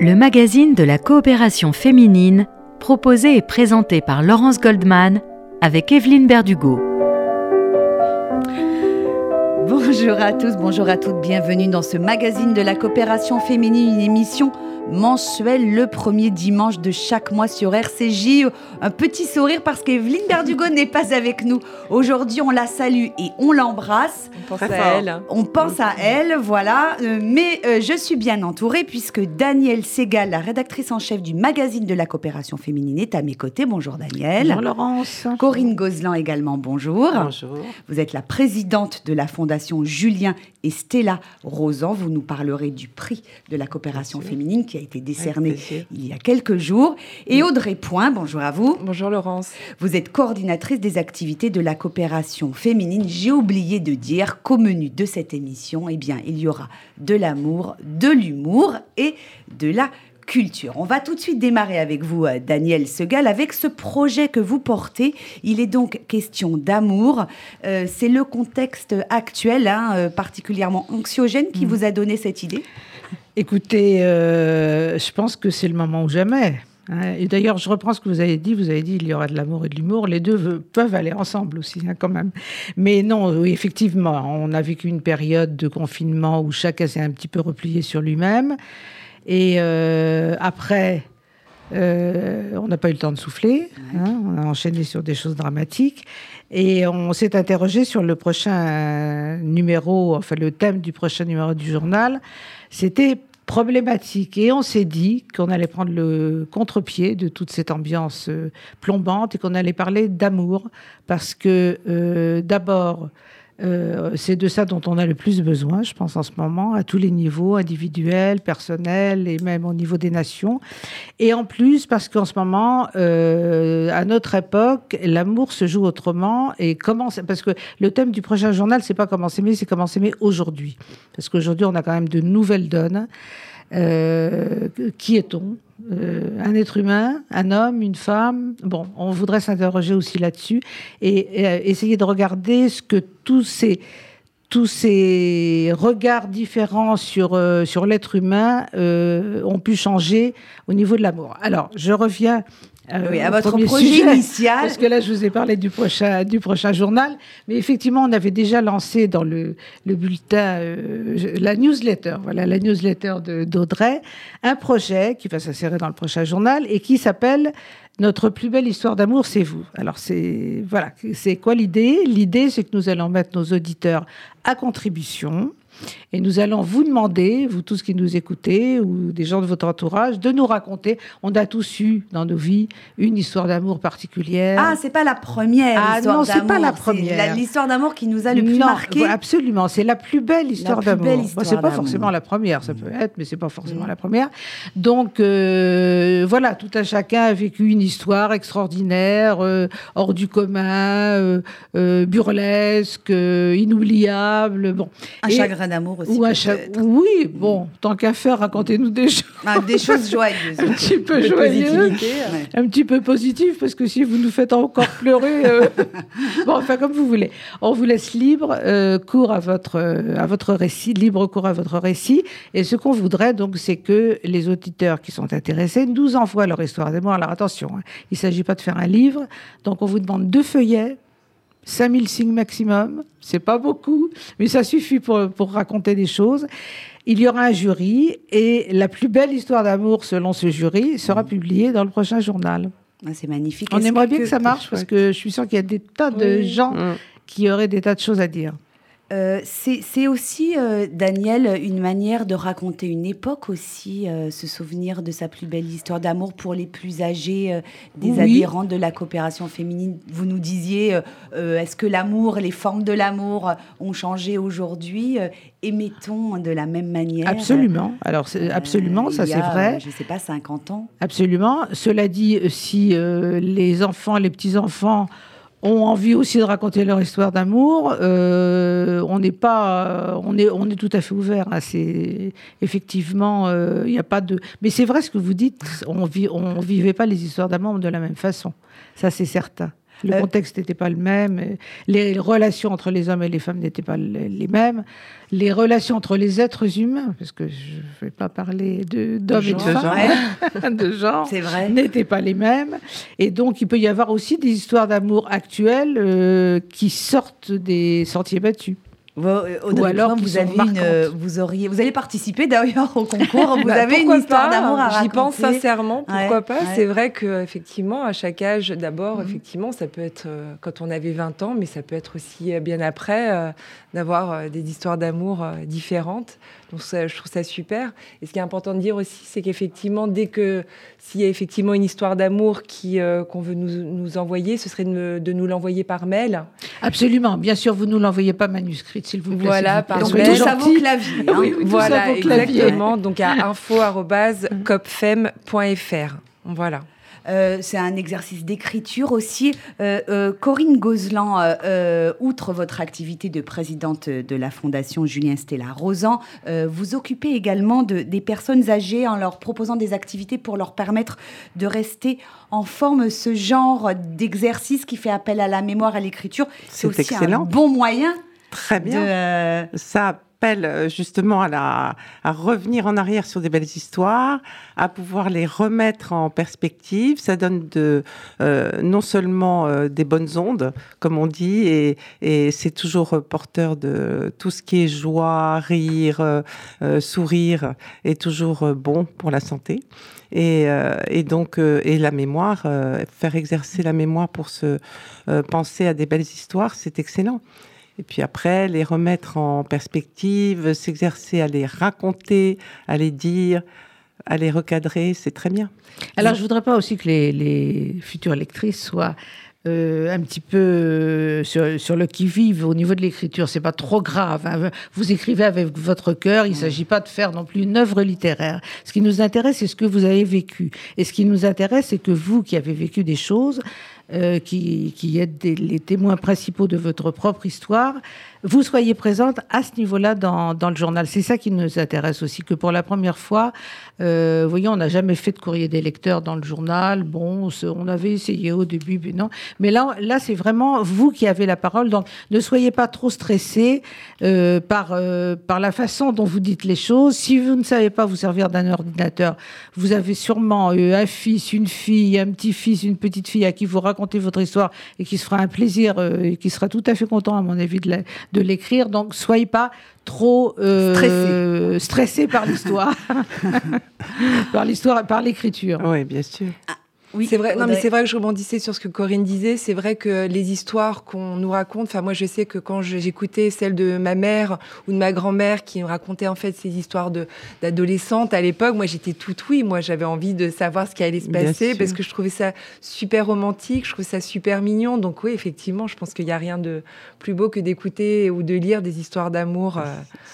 le magazine de la coopération féminine, proposé et présenté par Laurence Goldman avec Evelyne Berdugo. Bonjour à tous, bonjour à toutes, bienvenue dans ce magazine de la coopération féminine, une émission mensuel le premier dimanche de chaque mois sur RCJ. Un petit sourire parce qu'Evelyne Berdugo n'est pas avec nous. Aujourd'hui, on la salue et on l'embrasse. On pense à elle. On pense à elle, voilà. Euh, mais euh, je suis bien entourée puisque Danielle Segal, la rédactrice en chef du magazine de la coopération féminine, est à mes côtés. Bonjour Danielle. Bonjour Laurence. Corinne Gozlan également, bonjour. Bonjour. Vous êtes la présidente de la fondation Julien et Stella Rosan. Vous nous parlerez du prix de la coopération féminine qui a été décerné il y a quelques jours. Et Audrey Point, bonjour à vous. Bonjour Laurence. Vous êtes coordinatrice des activités de la coopération féminine. J'ai oublié de dire qu'au menu de cette émission, eh bien, il y aura de l'amour, de l'humour et de la culture. On va tout de suite démarrer avec vous, euh, Daniel Segal, avec ce projet que vous portez. Il est donc question d'amour. Euh, c'est le contexte actuel, hein, euh, particulièrement anxiogène, qui mm. vous a donné cette idée? Écoutez, je pense que c'est le moment ou jamais. Hein. Et d'ailleurs, je reprends ce que vous avez dit. Vous avez dit il y aura de l'amour et de l'humour. Les deux peuvent aller ensemble aussi, hein, quand même. Mais non, effectivement, on a vécu une période de confinement où chacun s'est un petit peu replié sur lui-même. Et euh, après, euh, on n'a pas eu le temps de souffler. Hein, on a enchaîné sur des choses dramatiques. Et on s'est interrogé sur le prochain numéro, enfin le thème du prochain numéro du journal. C'était problématique. Et on s'est dit qu'on allait prendre le contre-pied de toute cette ambiance euh, plombante et qu'on allait parler d'amour. Parce que d'abord, euh, c'est de ça dont on a le plus besoin, je pense, en ce moment, à tous les niveaux, individuels, personnels et même au niveau des nations. Et en plus, parce qu'en ce moment, euh, à notre époque, l'amour se joue autrement. Et comment Parce que le thème du prochain journal, c'est pas comment s'aimer, c'est comment s'aimer aujourd'hui. Parce qu'aujourd'hui, on a quand même de nouvelles donnes. Euh, qui est-on? Euh, Un être humain, un homme, une femme? Bon, on voudrait s'interroger aussi là-dessus et, euh, essayer de regarder ce que tous ces tous ces regards différents sur, sur l'être humain ont pu changer au niveau de l'amour. Alors, je reviens oui, à votre projet initial. Parce que là, je vous ai parlé du prochain, du prochain journal. Mais effectivement, on avait déjà lancé dans le, le bulletin, euh, la newsletter, voilà, la newsletter d'Audrey, un projet qui va s'insérer dans le prochain journal et qui s'appelle Notre plus belle histoire d'amour, c'est vous. Alors, c'est voilà, c'est quoi l'idée? L'idée, c'est que nous allons mettre nos auditeurs à contribution et nous allons vous demander, vous tous qui nous écoutez, ou des gens de votre entourage, de nous raconter. On a tous eu dans nos vies une histoire d'amour particulière. Ah, c'est pas la première ah, histoire. Non, c'est pas la première. L'histoire d'amour qui nous a le plus non, marqué. Absolument, c'est la plus belle histoire d'amour. c'est pas forcément la première, ça peut être, mais c'est pas forcément la première. Donc euh, voilà, tout un chacun a vécu une histoire extraordinaire, euh, hors du commun, euh, burlesque, inoubliable. Bon. Un chagrin d'amour aussi. Oui, bon, tant qu'à faire, racontez-nous des choses. Ah, des choses joyeuses. un petit peu joyeuses. Un petit peu positives, parce que si vous nous faites encore pleurer. Euh, bon, enfin, comme vous voulez. On vous laisse libre, euh, cours à votre, à votre récit, libre cours à votre récit. Et ce qu'on voudrait, donc, c'est que les auditeurs qui sont intéressés nous envoient leur histoire d'amour. Alors attention, hein, il ne s'agit pas de faire un livre. Donc, on vous demande deux feuillets 5000 signes maximum, c'est pas beaucoup, mais ça suffit pour, pour, raconter des choses. Il y aura un jury et la plus belle histoire d'amour, selon ce jury, sera publiée dans le prochain journal. Ah, c'est magnifique. On aimerait bien que, ça marche parce que je suis sûre qu'il y a des tas de gens mm. qui auraient des tas de choses à dire. Euh, c'est aussi, euh, Daniel, une manière de raconter une époque aussi, euh, se souvenir de sa plus belle histoire d'amour pour les plus âgés des adhérents de la coopération féminine. Vous nous disiez, est-ce que l'amour, les formes de l'amour ont changé aujourd'hui Émettons de la même manière? Absolument. Alors, absolument, ça c'est vrai. Je ne sais pas, 50 ans. Absolument. Cela dit, si les enfants, les petits-enfants ont envie aussi de raconter leur histoire d'amour. Euh, on n'est pas, on est, on est tout à fait ouvert. C'est effectivement, euh, il n'y a pas de. Mais c'est vrai ce que vous dites. On vit, on vivait pas les histoires d'amour de la même façon. Ça, c'est certain. Le Euh, contexte n'était pas le même. Les relations entre les hommes et les femmes n'étaient pas le- les mêmes. Les relations entre les êtres humains, parce que je ne vais pas parler de- d'hommes et de femmes, de genre, C'est vrai. n'étaient pas les mêmes. Et donc, il peut y avoir aussi des histoires d'amour actuelles euh, qui sortent des sentiers battus. Vous, euh, Audrey Ou alors qui vous avez une, euh, vous auriez, vous allez participer d'ailleurs au concours. Vous Bah, avez une histoire d'amour à raconter. J'y pense sincèrement, pourquoi Ouais, pas ouais. C'est vrai que effectivement, à chaque âge, d'abord, Mhm. effectivement, ça peut être euh, quand on avait 20 ans, mais ça peut être aussi euh, bien après euh, d'avoir euh, des histoires d'amour euh, différentes. Donc ça, je trouve ça super. Et ce qui est important de dire aussi, c'est qu'effectivement, dès que s'il y a effectivement une histoire d'amour qui euh, qu'on veut nous, nous envoyer, ce serait de nous l'envoyer par mail. Absolument. Bien sûr, vous ne nous l'envoyez pas manuscrite, s'il vous plaît. Voilà, par Donc tout ça vaut clavier. hein. Oui, oui, voilà, clavier. exactement. Donc à info@copfem.fr. Voilà. Euh, c'est un exercice d'écriture aussi. Euh, euh, Corinne Gozlan, outre votre activité de présidente de la Fondation Julien Stella Rosan, vous occupez également de, des personnes âgées en leur proposant des activités pour leur permettre de rester en forme. Ce genre d'exercice qui fait appel à la mémoire, à l'écriture, c'est aussi un bon moyen Très de... bien. euh, Ça appelle euh, justement à, la, à revenir en arrière sur des belles histoires, à pouvoir les remettre en perspective. Ça donne de, euh, non seulement euh, des bonnes ondes, comme on dit, et, et c'est toujours porteur de tout ce qui est joie, rire, euh, euh, sourire, est toujours euh, bon pour la santé. Et, et donc, et la mémoire, faire exercer la mémoire pour se penser à des belles histoires, c'est excellent. Et puis après, les remettre en perspective, s'exercer à les raconter, à les dire, à les recadrer, c'est très bien. Alors, je voudrais pas aussi que les, les futures lectrices soient euh, un petit peu euh, sur, sur le qui-vive au niveau de l'écriture. C'est pas trop grave. hein. Vous écrivez avec votre cœur. Il s'agit pas de faire non plus une œuvre littéraire. Ce qui nous intéresse, c'est ce que vous avez vécu. Et ce qui nous intéresse, c'est que vous, qui avez vécu des choses, qui, qui êtes des- les témoins principaux de votre propre histoire, vous soyez présente à ce niveau-là dans, dans le journal. C'est ça qui nous intéresse aussi, que pour la première fois, euh, vous on n'a jamais fait de courrier des lecteurs dans le journal. Bon, on avait essayé au début, mais non. Mais là, là c'est vraiment vous qui avez la parole. Donc, ne soyez pas trop stressés euh, par, euh, par la façon dont vous dites les choses. Si vous ne savez pas vous servir d'un ordinateur, vous avez sûrement eu un fils, une fille, un petit-fils, une petite fille à qui vous racontez votre histoire et qui se fera un plaisir euh, et qui sera tout à fait content, à mon avis, de la- de l'écrire. Donc, soyez pas trop euh, stressés par l'histoire, par l'histoire, par l'écriture. Oui, bien sûr. Oui, c'est vrai. Non, mais c'est vrai que je rebondissais sur ce que Corinne disait. C'est vrai que les histoires qu'on nous raconte. Enfin, moi, je sais que quand j'écoutais celle de ma mère ou de ma grand-mère qui me racontait en fait ces histoires de d'adolescentes à l'époque, moi, j'étais toute oui. Moi, j'avais envie de savoir ce qui allait se passer parce que je trouvais ça super romantique. Je trouvais ça super mignon. Donc oui, effectivement, je pense qu'il n'y a rien de plus beau que d'écouter ou de lire des histoires d'amour. euh,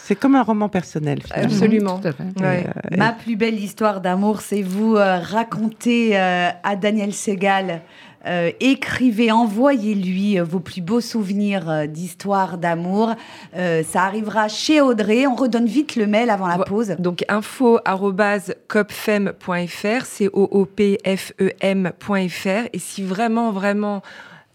C'est comme un roman personnel. finalement. Absolument. Tout à fait. ouais. Et, Ma plus belle histoire d'amour, c'est vous euh, racontez euh, à Daniel Segal. euh, écrivez, envoyez-lui euh, vos plus beaux souvenirs euh, d'histoire d'amour. Euh, ça arrivera chez Audrey. On redonne vite le mail avant la pause. Donc info@copfem.fr, c o o p f e m.fr et si vraiment vraiment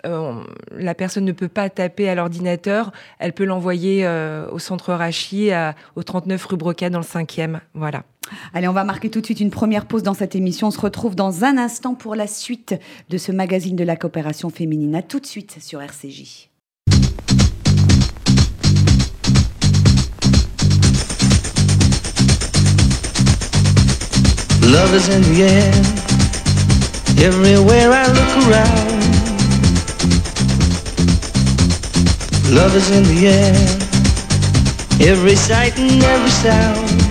euh, la personne ne peut pas taper à l'ordinateur, elle peut l'envoyer euh, au centre Rachi à- au 39 rue Broca dans le 5e. Voilà. Allez, on va marquer tout de suite une première pause dans cette émission. On se retrouve dans un instant pour la suite de ce magazine de la coopération féminine. À tout de suite sur RCJ. Love is in the air. Love is in the air, every sight and every sound.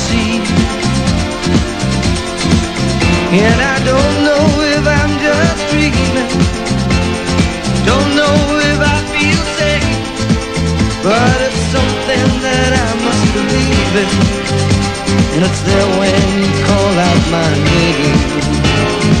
And I don't know if I'm just dreaming. Don't know if I feel safe. But it's something that I must believe in. And it's there when you call out my name.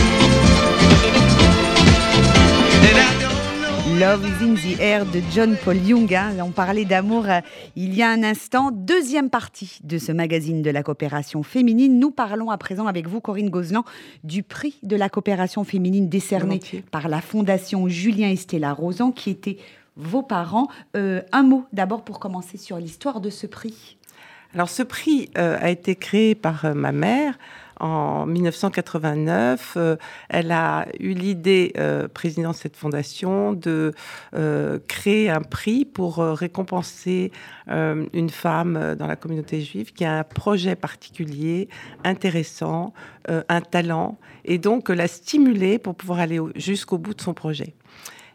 Love is in the air de John Paul Young. hein. On parlait d'amour euh, il y a un instant. Deuxième partie de ce magazine de la coopération féminine. Nous parlons à présent avec vous, Corinne Gozlan, du prix de la coopération féminine décerné par la Fondation Julien et Stella Rosan, qui étaient vos parents. Euh, un mot d'abord pour commencer sur l'histoire de ce prix. Alors ce prix euh, a été créé par ma mère en 1989. Euh, elle a eu l'idée, euh, président de cette fondation, de euh, créer un prix pour euh, récompenser une femme dans la communauté juive qui a un projet particulier, intéressant, un talent, et donc la stimuler pour pouvoir aller au- jusqu'au bout de son projet.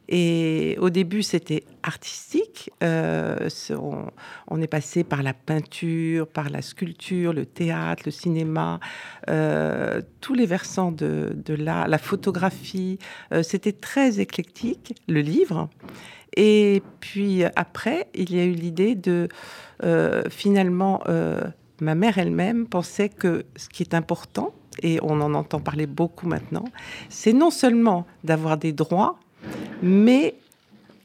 Et au début, c'était artistique. Euh, on, est passé par la peinture, par la sculpture, le théâtre, le cinéma, euh, tous les versants de, l'art, la photographie. Euh, c'était très éclectique, le livre. Et puis après, il y a eu l'idée de finalement, ma mère elle-même pensait que ce qui est important, et on en entend parler beaucoup maintenant, c'est non seulement d'avoir des droits, mais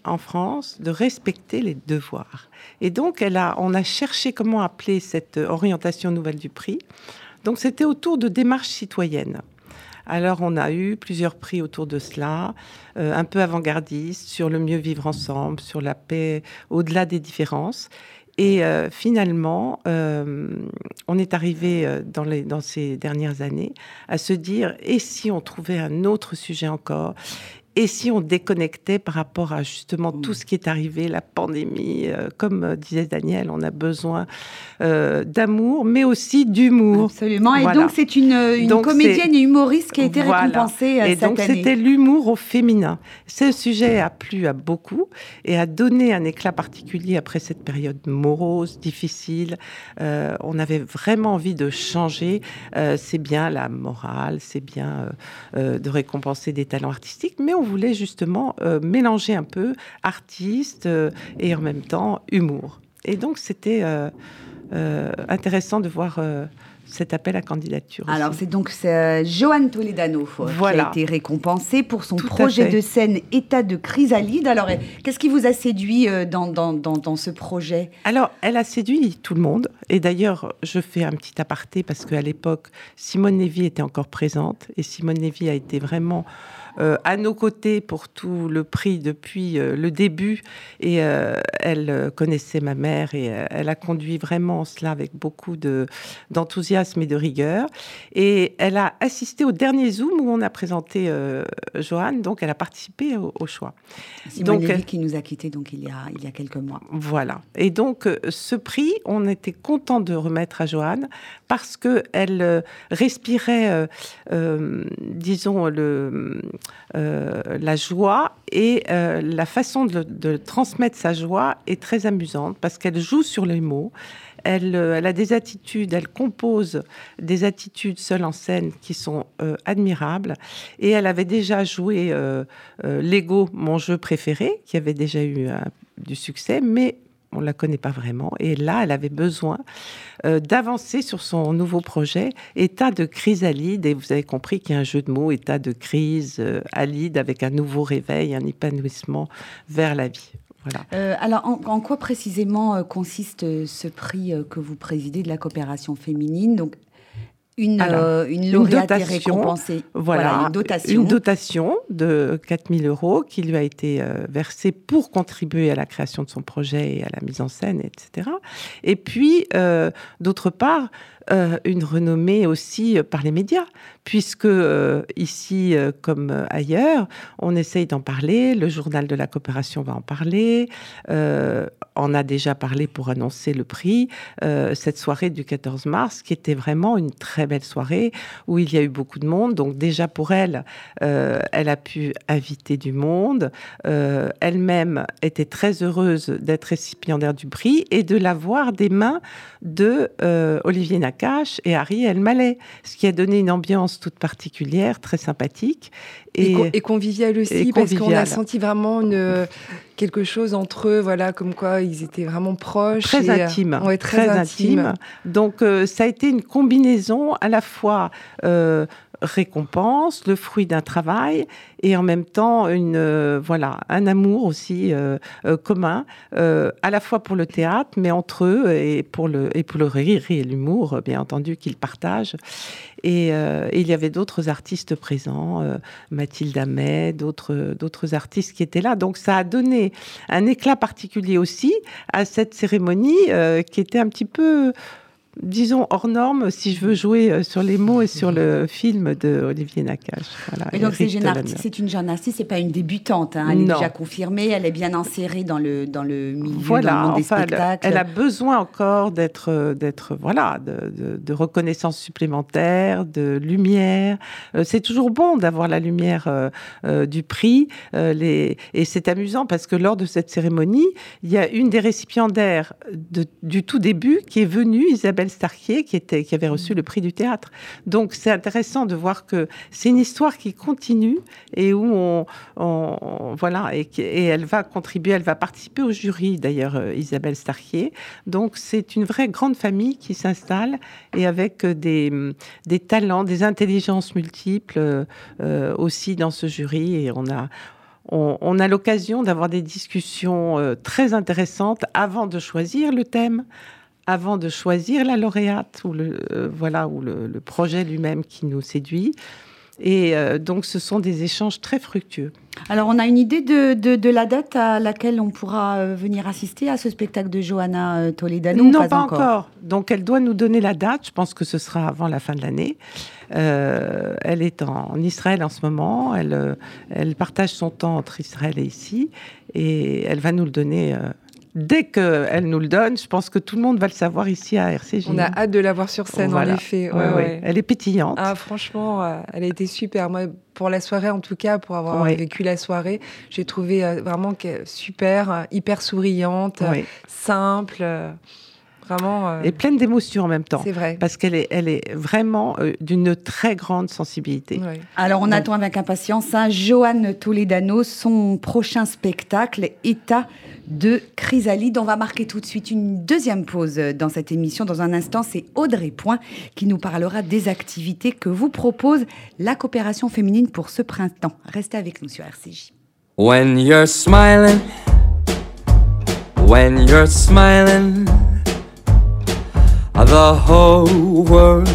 en France, de respecter les devoirs. Et donc, on a cherché comment appeler cette orientation nouvelle du prix. Donc, c'était autour de démarches citoyennes. Alors, on a eu plusieurs prix autour de cela, euh, un peu avant-gardistes, sur le mieux vivre ensemble, sur la paix au-delà des différences. Et euh, finalement, euh, on est arrivé euh, dans ces dernières années à se dire, et si on trouvait un autre sujet encore? Et si on déconnectait par rapport à justement tout ce qui est arrivé, la pandémie, euh, comme euh, disait Daniel, on a besoin euh, d'amour, mais aussi d'humour. Absolument. Et Voilà. donc, c'est une, une Donc, comédienne et humoriste qui a été Voilà. récompensée euh, Et cette donc année. c'était l'humour au féminin. Ce sujet a plu à beaucoup et a donné un éclat particulier après cette période morose, difficile. Euh, on avait vraiment envie de changer. C'est bien la morale, c'est bien de récompenser des talents artistiques, mais on voulait justement euh, mélanger un peu artiste euh, et en même temps humour. Et donc c'était euh, intéressant de voir cet appel à candidature. aussi. Alors, c'est donc euh, Johan Toledano Voilà. qui a été récompensé pour son Tout projet de scène État de chrysalide. Alors, qu'est-ce qui vous a séduit euh, dans, dans, dans, dans ce projet? Alors, elle a séduit tout le monde. Et d'ailleurs, je fais un petit aparté parce qu'à l'époque, Simone Lévy était encore présente. Et Simone Lévy a été vraiment à nos côtés pour tout le prix depuis euh, le début. Et euh, elle euh, connaissait ma mère et euh, elle a conduit vraiment cela avec beaucoup de- d'enthousiasme et de rigueur. Et elle a assisté au dernier Zoom où on a présenté euh, Joanne. Donc, elle a participé au- au choix. Simone Donc, elle- qui nous a quittés donc il y a, il y a quelques mois. Voilà. Et donc, euh, ce prix, on était content de remettre à Joanne parce que elle euh, respirait, euh, euh, disons, le, euh, la joie et euh, la façon de, transmettre sa joie est très amusante parce qu'elle joue sur les mots. Elle, euh, a des attitudes, elle compose des attitudes seule en scène qui sont admirables. Et elle avait déjà joué Lego, mon jeu préféré, qui avait déjà eu du succès, mais on la connaît pas vraiment. Et là, elle avait besoin euh, d'avancer sur son nouveau projet, État de chrysalide. Et vous avez compris qu'il y a un jeu de mots, État de crise, euh, alide, avec un nouveau réveil, un épanouissement vers la vie. Voilà. Euh, alors, en, en quoi précisément euh, consiste ce prix que vous présidez de la coopération féminine? Donc, une, Alors, euh, une lauréate est dotation, récompensée. Voilà, une dotation. Une dotation de 4000 euros qui lui a été euh, versée pour contribuer à la création de son projet et à la mise en scène, etc. Et puis, euh, d'autre part, une renommée aussi par les médias, puisque ici, comme ailleurs, on essaye d'en parler. Le journal de la coopération va en parler. On a déjà parlé pour annoncer le prix. Euh, cette soirée du 14 mars, qui était vraiment une très belle soirée où il y a eu beaucoup de monde. Donc déjà pour elle, euh, elle a pu inviter du monde. Euh, Elle-même était très heureuse d'être récipiendaire du prix et de l'avoir des mains de Olivier Nakache et Ariel Mallet, ce qui a donné une ambiance toute particulière, très sympathique. Et, et convivial aussi, et parce qu'on a senti vraiment une, quelque chose entre eux, voilà, comme quoi ils étaient vraiment proches. très et, euh, intime, ouais, très, intime. Donc euh, ça a été une combinaison à la fois euh, récompense, le fruit d'un travail, et en même temps une euh, voilà un amour aussi euh, euh, commun, euh, à la fois pour le théâtre, mais entre eux et pour le et pour le rire et l'humour, bien entendu qu'ils partagent. Et, il y avait d'autres artistes présents, Mathilde Amet, d'autres d'autres artistes qui étaient là. Donc ça a donné un éclat particulier aussi à cette cérémonie qui était un petit peu, disons, hors norme si je veux jouer euh, sur les mots et sur le film de Olivier Nakache. Voilà, Et donc, c'est Eric jeune Tolone. artiste- c'est une jeune artiste, c'est pas une débutante. hein. Elle est déjà confirmée, elle est bien insérée dans le, dans le milieu, dans le monde des enfin, spectacles. elle a besoin encore d'être, euh, d'être, voilà, de, de- de reconnaissance supplémentaire, de lumière. Euh, c'est toujours bon d'avoir la lumière euh, euh, du prix. euh, les... Et c'est amusant parce que lors de cette cérémonie, il y a une des récipiendaires de- du tout début qui est venue, Isabelle Starquier, qui, était, qui avait reçu le prix du théâtre. Donc c'est intéressant de voir que c'est une histoire qui continue et où on, voilà et, elle va contribuer, elle va participer au jury d'ailleurs euh, Isabelle Starquier. Donc c'est une vraie grande famille qui s'installe et avec euh, des, talents, des intelligences multiples euh, aussi dans ce jury et on a on, a l'occasion d'avoir des discussions très intéressantes avant de choisir le thème, avant de choisir la lauréate ou le euh, voilà ou le, le projet lui-même qui nous séduit. Et euh, donc, ce sont des échanges très fructueux. Alors, on a une idée de, de, de la date à laquelle on pourra euh, venir assister à ce spectacle de Johanna euh, Toledano non, pas, pas encore, encore. Donc, elle doit nous donner la date. Je pense que ce sera avant la fin de l'année. Elle est en, en Israël en ce moment. Elle, elle partage son temps entre Israël et ici. Et elle va nous le donner. Dès qu'elle nous le donne, je pense que tout le monde va le savoir ici à RCJ. On a hâte de la voir sur scène, Voilà. en effet. Ouais, Ouais, ouais. ouais. Elle est pétillante. Ah, franchement, euh, elle a été super. Moi, pour la soirée, en tout cas, pour avoir vécu la soirée, j'ai trouvé euh, vraiment super, euh, hyper souriante, simple, vraiment. euh, Et pleine d'émotions en même temps. c'est vrai. Parce qu'elle est, elle est vraiment euh, d'une très grande sensibilité. Ouais. Alors, on Donc- attend avec impatience hein, Johan Toledano, son prochain spectacle, État de Chrysalide. On va marquer tout de suite une deuxième pause dans cette émission. Dans un instant, c'est Audrey Point qui nous parlera des activités que vous propose la coopération féminine pour ce printemps. Restez avec nous sur RCJ. When you're smiling, when you're smiling, the whole world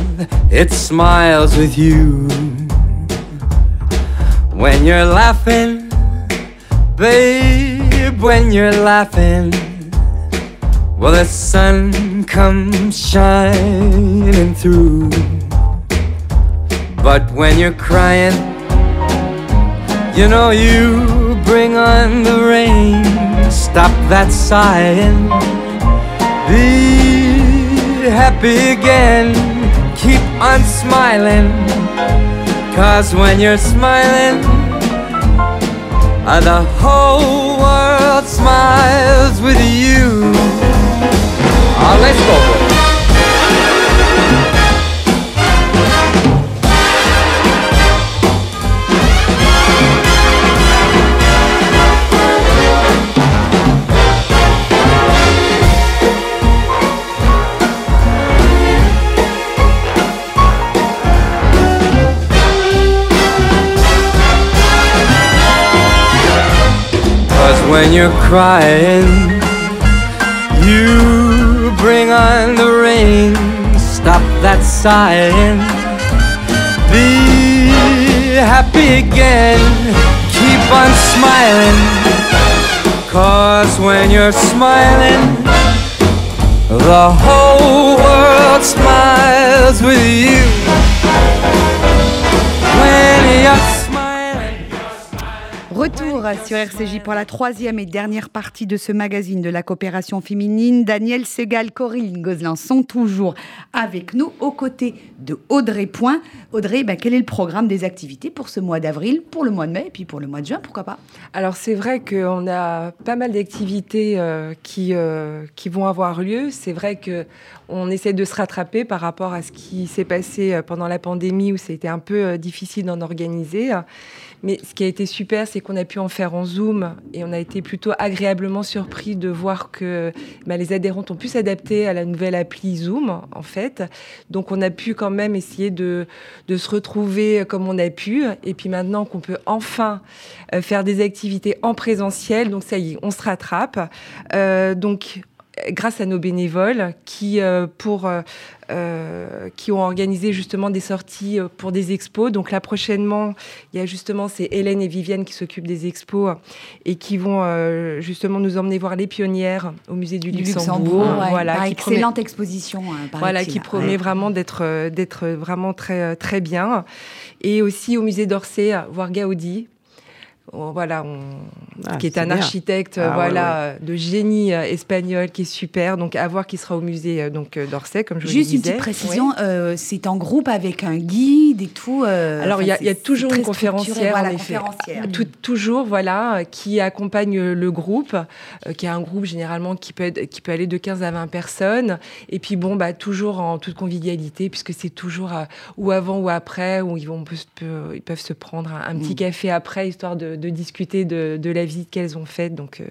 it smiles with you. When you're laughing, babe, when you're laughing, well, the sun comes shining through. But when you're crying, you know you bring on the rain. Stop that sighing. Be happy again. Keep on smiling. Cause when you're smiling, the whole world smiles with you. Ah, let's when you're crying. You bring on the rain, stop that sighing. Be happy again, keep on smiling. Cause when you're smiling, the whole world smiles with you. When you're sur RCJ pour la troisième et dernière partie de ce magazine de la coopération féminine. Daniel Segal, Corinne Gozlin sont toujours avec nous aux côtés de Audrey Point. Audrey, ben, quel est le programme des activités pour ce mois d'avril, pour le mois de mai et puis pour le mois de juin, pourquoi pas? Alors c'est vrai qu'on a pas mal d'activités euh, qui, euh, qui vont avoir lieu. C'est vrai que on essaie de se rattraper par rapport à ce qui s'est passé euh, pendant la pandémie où c'était un peu euh, difficile d'en organiser. Mais ce qui a été super, c'est qu'on a pu en en Zoom et on a été plutôt agréablement surpris de voir que bah, les adhérentes ont pu s'adapter à la nouvelle appli Zoom, en fait. Donc on a pu quand même essayer de, de se retrouver comme on a pu. Et puis maintenant qu'on peut enfin euh, faire des activités en présentiel, donc ça y est, on se rattrape. Euh, donc grâce à nos bénévoles qui, euh, pour, euh, euh, qui ont organisé justement des sorties euh, pour des expos. Donc là prochainement, il y a justement c'est Hélène et Viviane qui s'occupent des expos et qui vont euh, justement nous emmener voir les pionnières au musée du, Du Luxembourg. ouais. Voilà, Par promet- excellente exposition. hein, voilà, paraît-il. qui promet Ouais. vraiment d'être euh, d'être vraiment très euh, très bien. Et aussi au musée d'Orsay, voir Gaudi. Oh, Voilà, on- Ah, qui est un bien. architecte Ah, ouais, voilà de génie euh, espagnol qui est super. Donc à voir qui sera au musée euh, donc euh, d'Orsay comme je Juste vous le une disais. petite précision, euh, c'est en groupe avec un guide et tout. euh, Alors, il y a- enfin, il y a c'est- toujours une conférencière, Voilà, en effet. conférencière. Tout- toujours, voilà, qui accompagne le groupe, euh, qui est un groupe généralement qui peut, être- qui peut aller de 15 à 20 personnes. Et puis, bon, bah, toujours en toute convivialité, puisque c'est toujours euh, ou avant ou après, où ils, vont, on peut ils peuvent se prendre un, un petit Mm. café après, histoire de, de discuter de, de la visite qu'elles ont faite. Donc, euh,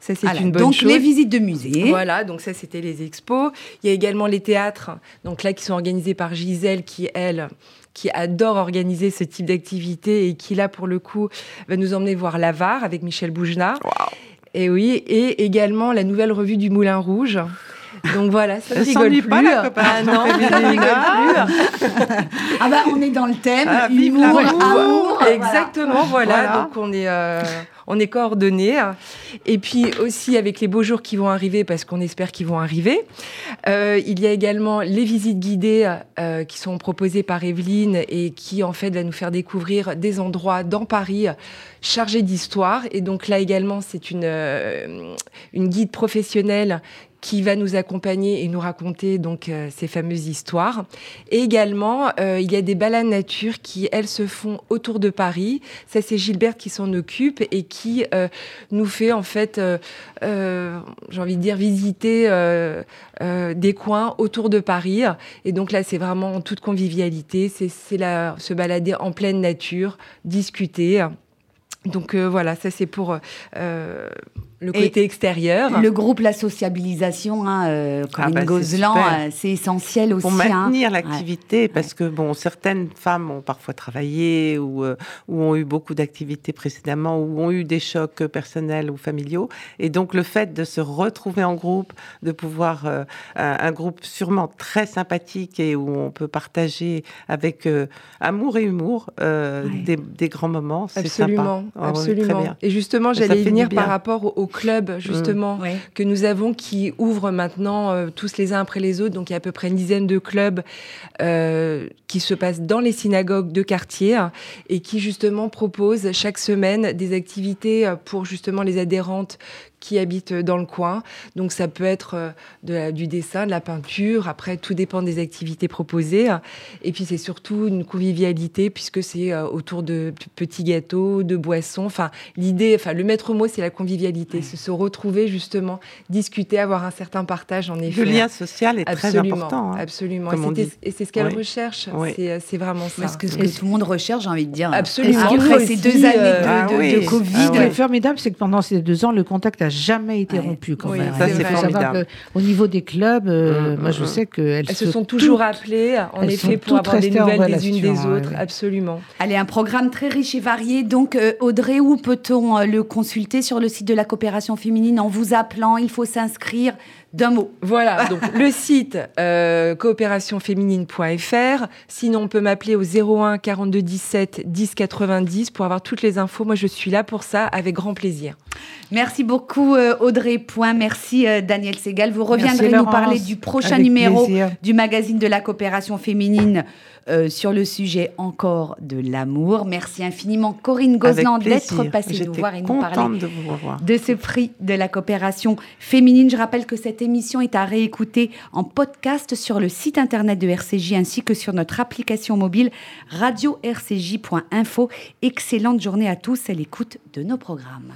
ça, c'est Voilà, une bonne donc chose. les visites de musée. Voilà, donc ça c'était les expos. Il y a également les théâtres, donc là qui sont organisés par Gisèle, qui elle, qui adore organiser ce type d'activité et qui là pour le coup va nous emmener voir l'Avare avec Michel Boujna. Et oui, et également la nouvelle revue du Moulin Rouge. Donc voilà, ça ne rigole plus. pas, la ah non, ça rigole plus. Ah bah on est dans le thème, Ah, humour, amour. Exactement, voilà. Voilà. Donc on est, euh, on est coordonnés. Et puis aussi avec les beaux jours qui vont arriver, parce qu'on espère qu'ils vont arriver. euh, il y a également les visites guidées euh, qui sont proposées par Evelyne et qui en fait va nous faire découvrir des endroits dans Paris chargés d'histoire. Et donc là également, c'est une, euh, une guide professionnelle qui va nous accompagner et nous raconter donc euh, ces fameuses histoires. Et également, euh, il y a des balades nature qui, elles, se font autour de Paris. Ça, c'est Gilberte qui s'en occupe et qui euh, nous fait, en fait, j'ai envie de dire, visiter des coins autour de Paris. Et donc là, c'est vraiment en toute convivialité. C'est se balader en pleine nature, discuter. Donc voilà, ça c'est pour le Et côté extérieur. Le groupe, la sociabilisation, hein, euh, Corinne bah, c'est Gozlan, euh, c'est essentiel aussi. pour hein. maintenir Ouais. l'activité, parce que bon, certaines femmes ont parfois travaillé ou, euh, ou ont eu beaucoup d'activités précédemment ou ont eu des chocs personnels ou familiaux, et donc le fait de se retrouver en groupe, de pouvoir euh, un, un groupe sûrement très sympathique et où on peut partager avec euh, amour et humour euh, Ouais. des, des grands moments, c'est Absolument, sympa. Ah très absolument. bien. Et justement, j'allais venir par rapport au, au club, justement, Ouais. que nous avons qui ouvrent maintenant euh, tous les uns après les autres. Donc, il y a à peu près une dizaine de clubs euh, qui se passent dans les synagogues de quartier hein, et qui, justement, proposent chaque semaine des activités euh, pour, justement, les adhérentes qui habitent dans le coin. Donc ça peut être euh, de la- du dessin, de la peinture. Après, tout dépend des activités proposées. Et puis c'est surtout une convivialité puisque c'est euh, autour de petits gâteaux, de boissons. Enfin, l'idée, enfin le maître mot, c'est la convivialité, c'est se retrouver justement, discuter, avoir un certain partage en effet. Le lien social est très absolument, important. hein. absolument. Et c'est ce qu'elle Oui. recherche. Oui. C'est euh, c'est vraiment ça. Parce que ce que tout le monde recherche, j'ai envie de dire. Absolument. Après Nous ces deux années de, ah de- oui. de Ah Covid, Ce qui est formidable, c'est que pendant ces deux ans, le contact a jamais été Ouais. rompu quand Oui, même. ça, c'est formidable. au niveau des clubs, euh, Mm, moi mm, je mm. sais qu'elles Elles se sont toujours appelées, en elles effet, sont pour toutes avoir des restées en nouvelles des unes des relation, autres. ouais. Absolument. Allez, un programme très riche et varié. Donc, euh, Audrey, où peut-on euh, le consulter sur le site de la coopération féminine en vous appelant? Il faut s'inscrire d'un mot. Voilà, donc le site euh, coopérationféminine.fr. Sinon, on peut m'appeler au 01 42 17 10 90 pour avoir toutes les infos. Moi, je suis là pour ça avec grand plaisir. Merci beaucoup, euh, Audrey Point. Merci, euh, Daniel Segal. Vous reviendrez Merci, nous parler du prochain Avec numéro plaisir. du magazine de la coopération féminine euh, sur le sujet encore de l'amour. Merci infiniment, Corinne Gozlan, d'être passée nous voir et nous parler de vous de ce prix de la coopération féminine. Je rappelle que cette émission est à réécouter en podcast sur le site internet de RCJ ainsi que sur notre application mobile radio-rcj.info. Excellente journée à tous à l'écoute de nos programmes.